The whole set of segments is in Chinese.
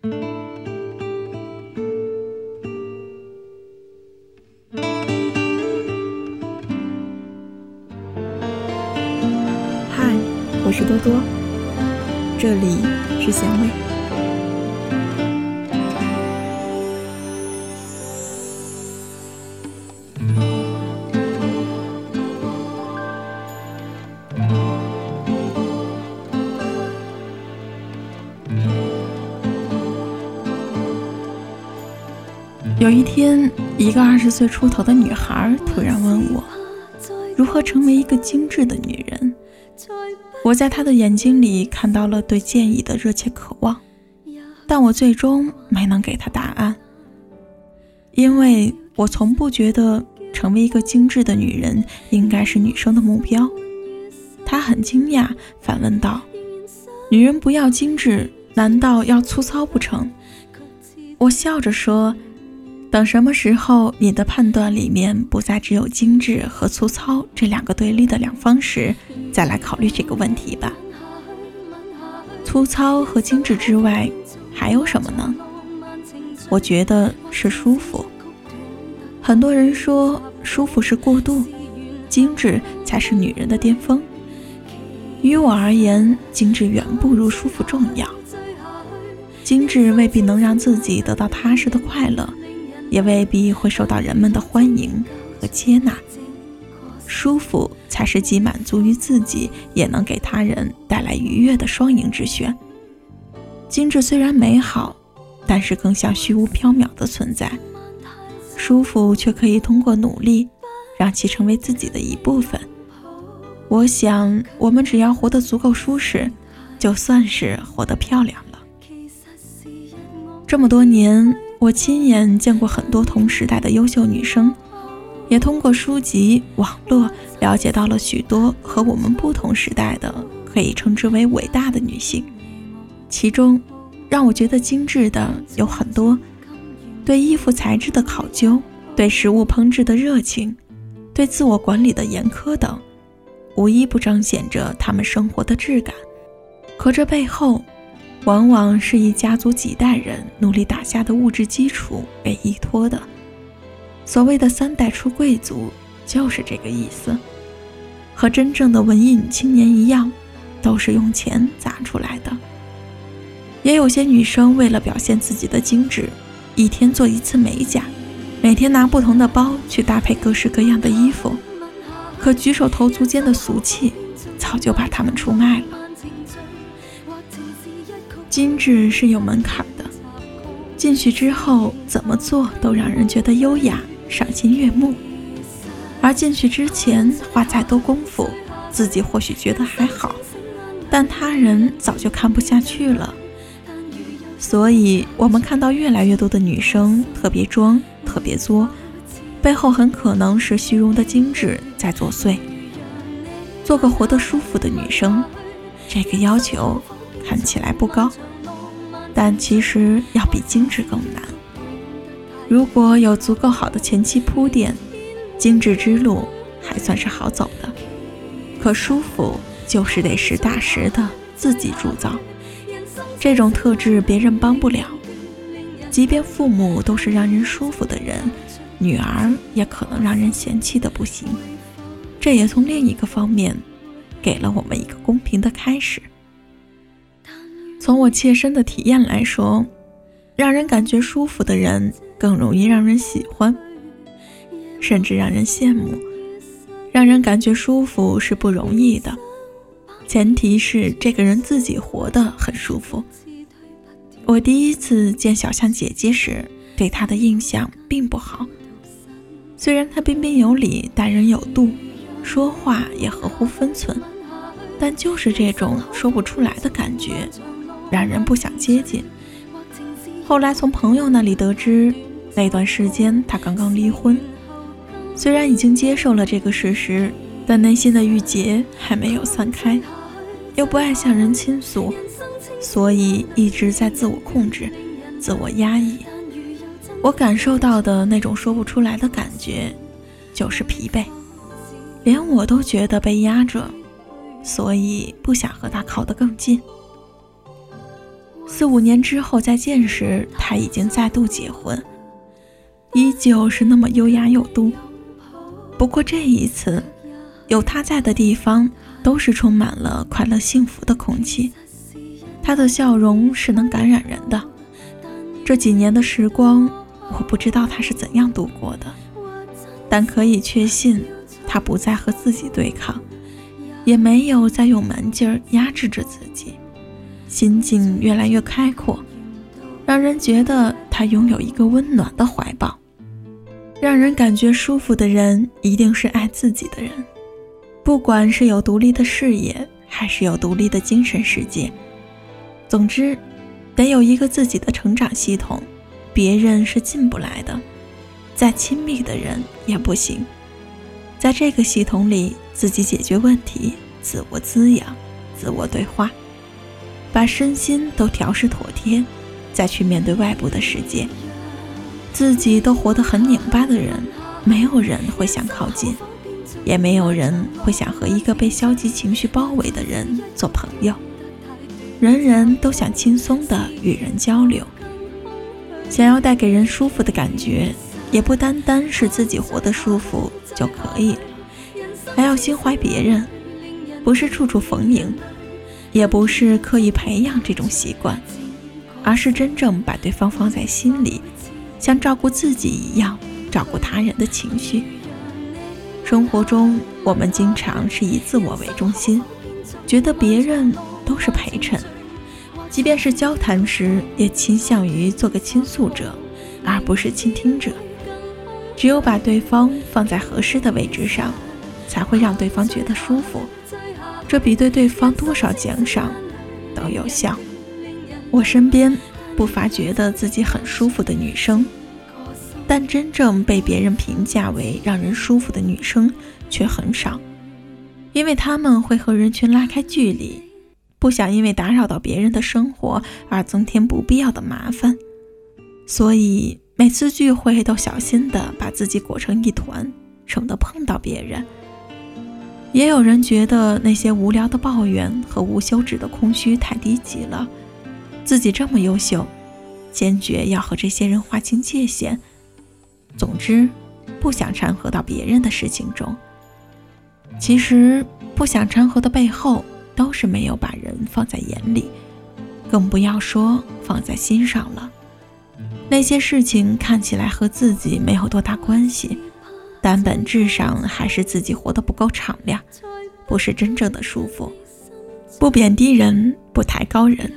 嗨，我是多多，这里是咸味。有一天，一个二十岁出头的女孩突然问我，如何成为一个精致的女人。我在她的眼睛里看到了对建议的热切渴望，但我最终没能给她答案，因为我从不觉得成为一个精致的女人应该是女生的目标。她很惊讶，反问道：“女人不要精致，难道要粗糙不成？”我笑着说。等什么时候，你的判断里面不再只有精致和粗糙这两个对立的两方时，再来考虑这个问题吧。粗糙和精致之外，还有什么呢？我觉得是舒服。很多人说舒服是过度，精致才是女人的巅峰。于我而言，精致远不如舒服重要。精致未必能让自己得到踏实的快乐。也未必会受到人们的欢迎和接纳。舒服才是既满足于自己，也能给他人带来愉悦的双赢之选。精致虽然美好，但是更像虚无缥缈的存在。舒服却可以通过努力，让其成为自己的一部分。我想，我们只要活得足够舒适，就算是活得漂亮了。这么多年。我亲眼见过很多同时代的优秀女生，也通过书籍、网络了解到了许多和我们不同时代的可以称之为伟大的女性。其中，让我觉得精致的有很多：对衣服材质的考究，对食物烹制的热情，对自我管理的严苛等，无一不彰显着她们生活的质感。可这背后，往往是以家族几代人努力打下的物质基础为依托的。所谓的三代出贵族，就是这个意思。和真正的文艺女青年一样，都是用钱砸出来的。也有些女生为了表现自己的精致，一天做一次美甲，每天拿不同的包去搭配各式各样的衣服。可举手投足间的俗气，早就把她们出卖了。精致是有门槛的，进去之后怎么做都让人觉得优雅、赏心悦目；而进去之前花再多功夫，自己或许觉得还好，但他人早就看不下去了。所以，我们看到越来越多的女生特别装、特别作，背后很可能是虚荣的精致在作祟。做个活得舒服的女生，这个要求。看起来不高，但其实要比精致更难。如果有足够好的前期铺垫，精致之路还算是好走的。可舒服就是得实打实的自己铸造，这种特质别人帮不了。即便父母都是让人舒服的人，女儿也可能让人嫌弃的不行。这也从另一个方面，给了我们一个公平的开始。从我切身的体验来说，让人感觉舒服的人更容易让人喜欢，甚至让人羡慕。让人感觉舒服是不容易的，前提是这个人自己活得很舒服。我第一次见小象姐姐时，对她的印象并不好。虽然她彬彬有礼、待人有度，说话也合乎分寸，但就是这种说不出来的感觉。让人不想接近。后来从朋友那里得知，那段时间他刚刚离婚。虽然已经接受了这个事实，但内心的郁结还没有散开，又不爱向人倾诉，所以一直在自我控制、自我压抑。我感受到的那种说不出来的感觉，就是疲惫，连我都觉得被压着，所以不想和他靠得更近。四五年之后再见时，他已经再度结婚，依旧是那么优雅有度。不过这一次，有他在的地方都是充满了快乐幸福的空气。他的笑容是能感染人的。这几年的时光，我不知道他是怎样度过的，但可以确信，他不再和自己对抗，也没有再用蛮劲儿压制着自己，心境越来越开阔，让人觉得他拥有一个温暖的怀抱。让人感觉舒服的人，一定是爱自己的人，不管是有独立的事业，还是有独立的精神世界。总之，得有一个自己的成长系统，别人是进不来的，再亲密的人也不行。在这个系统里，自己解决问题，自我滋养，自我对话，把身心都调试妥帖，再去面对外部的世界。自己都活得很拧巴的人，没有人会想靠近，也没有人会想和一个被消极情绪包围的人做朋友。人人都想轻松地与人交流，想要带给人舒服的感觉，也不单单是自己活得舒服就可以，还要心怀别人，不是处处逢迎，也不是刻意培养这种习惯，而是真正把对方放在心里。像照顾自己一样照顾他人的情绪。生活中，我们经常是以自我为中心，觉得别人都是陪衬，即便是交谈时，也倾向于做个倾诉者，而不是倾听者。只有把对方放在合适的位置上，才会让对方觉得舒服，这比对对方多少奖赏都有效。我身边。不乏觉得自己很舒服的女生，但真正被别人评价为让人舒服的女生却很少，因为她们会和人群拉开距离，不想因为打扰到别人的生活而增添不必要的麻烦，所以每次聚会都小心地把自己裹成一团，省得碰到别人。也有人觉得那些无聊的抱怨和无休止的空虚太低级了。自己这么优秀，坚决要和这些人划清界限。总之，不想掺和到别人的事情中。其实，不想掺和的背后，都是没有把人放在眼里，更不要说放在心上了。那些事情看起来和自己没有多大关系，但本质上还是自己活得不够敞亮，不是真正的舒服。不贬低人，不抬高人。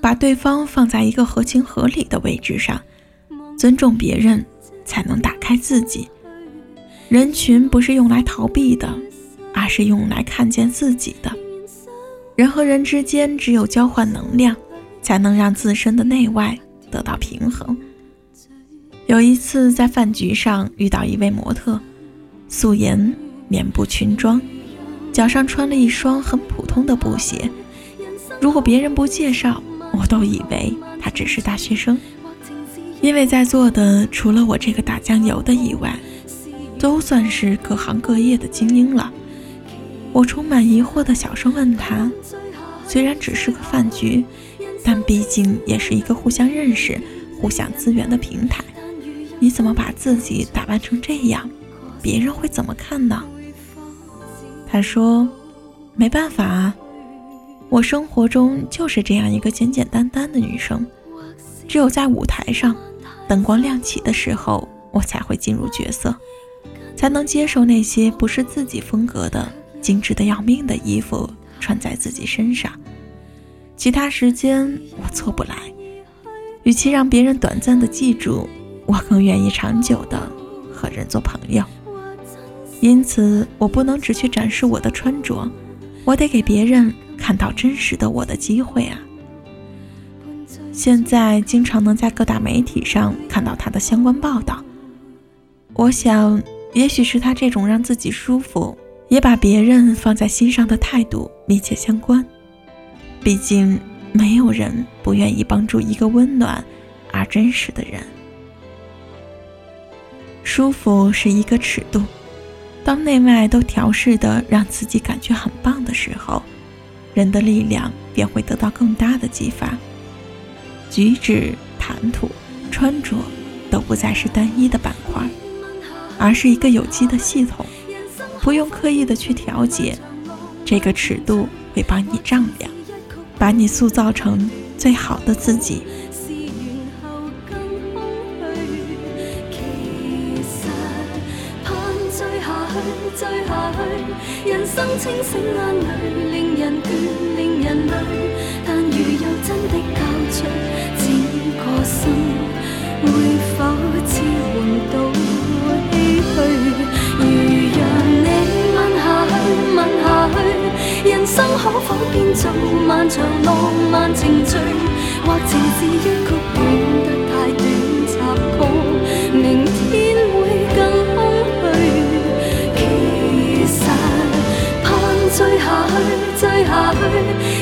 把对方放在一个合情合理的位置上，尊重别人，才能打开自己。人群不是用来逃避的，而是用来看见自己的。人和人之间只有交换能量，才能让自身的内外得到平衡。有一次在饭局上遇到一位模特，素颜，面部裙装，脚上穿了一双很普通的布鞋。如果别人不介绍，我都以为他只是大学生，因为在座的除了我这个打酱油的以外，都算是各行各业的精英了。我充满疑惑的小声问他：“虽然只是个饭局，但毕竟也是一个互相认识、互相资源的平台，你怎么把自己打扮成这样？别人会怎么看呢？”他说：“没办法啊。”我生活中就是这样一个简简单单的女生，只有在舞台上，灯光亮起的时候，我才会进入角色，才能接受那些不是自己风格的精致的要命的衣服穿在自己身上。其他时间我做不来，与其让别人短暂的记住，我更愿意长久的和人做朋友。因此，我不能只去展示我的穿着，我得给别人。看到真实的我的机会啊！现在经常能在各大媒体上看到他的相关报道。我想，也许是他这种让自己舒服，也把别人放在心上的态度密切相关。毕竟，没有人不愿意帮助一个温暖而真实的人。舒服是一个尺度，当内外都调试的让自己感觉很棒的时候。人的力量便会得到更大的激发。举止、谈吐、穿着都不再是单一的板块，而是一个有机的系统，不用刻意的去调节，这个尺度会帮你丈量，把你塑造成最好的自己。生清醒眼里，令人倦，令人累。但如有真的交出整个心，会否支援到唏嘘？如让你吻下去，吻下去，人生可否变做漫长浪漫程序，或情是？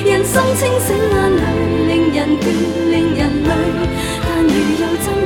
人生清醒眼泪令人倦令人累但如有真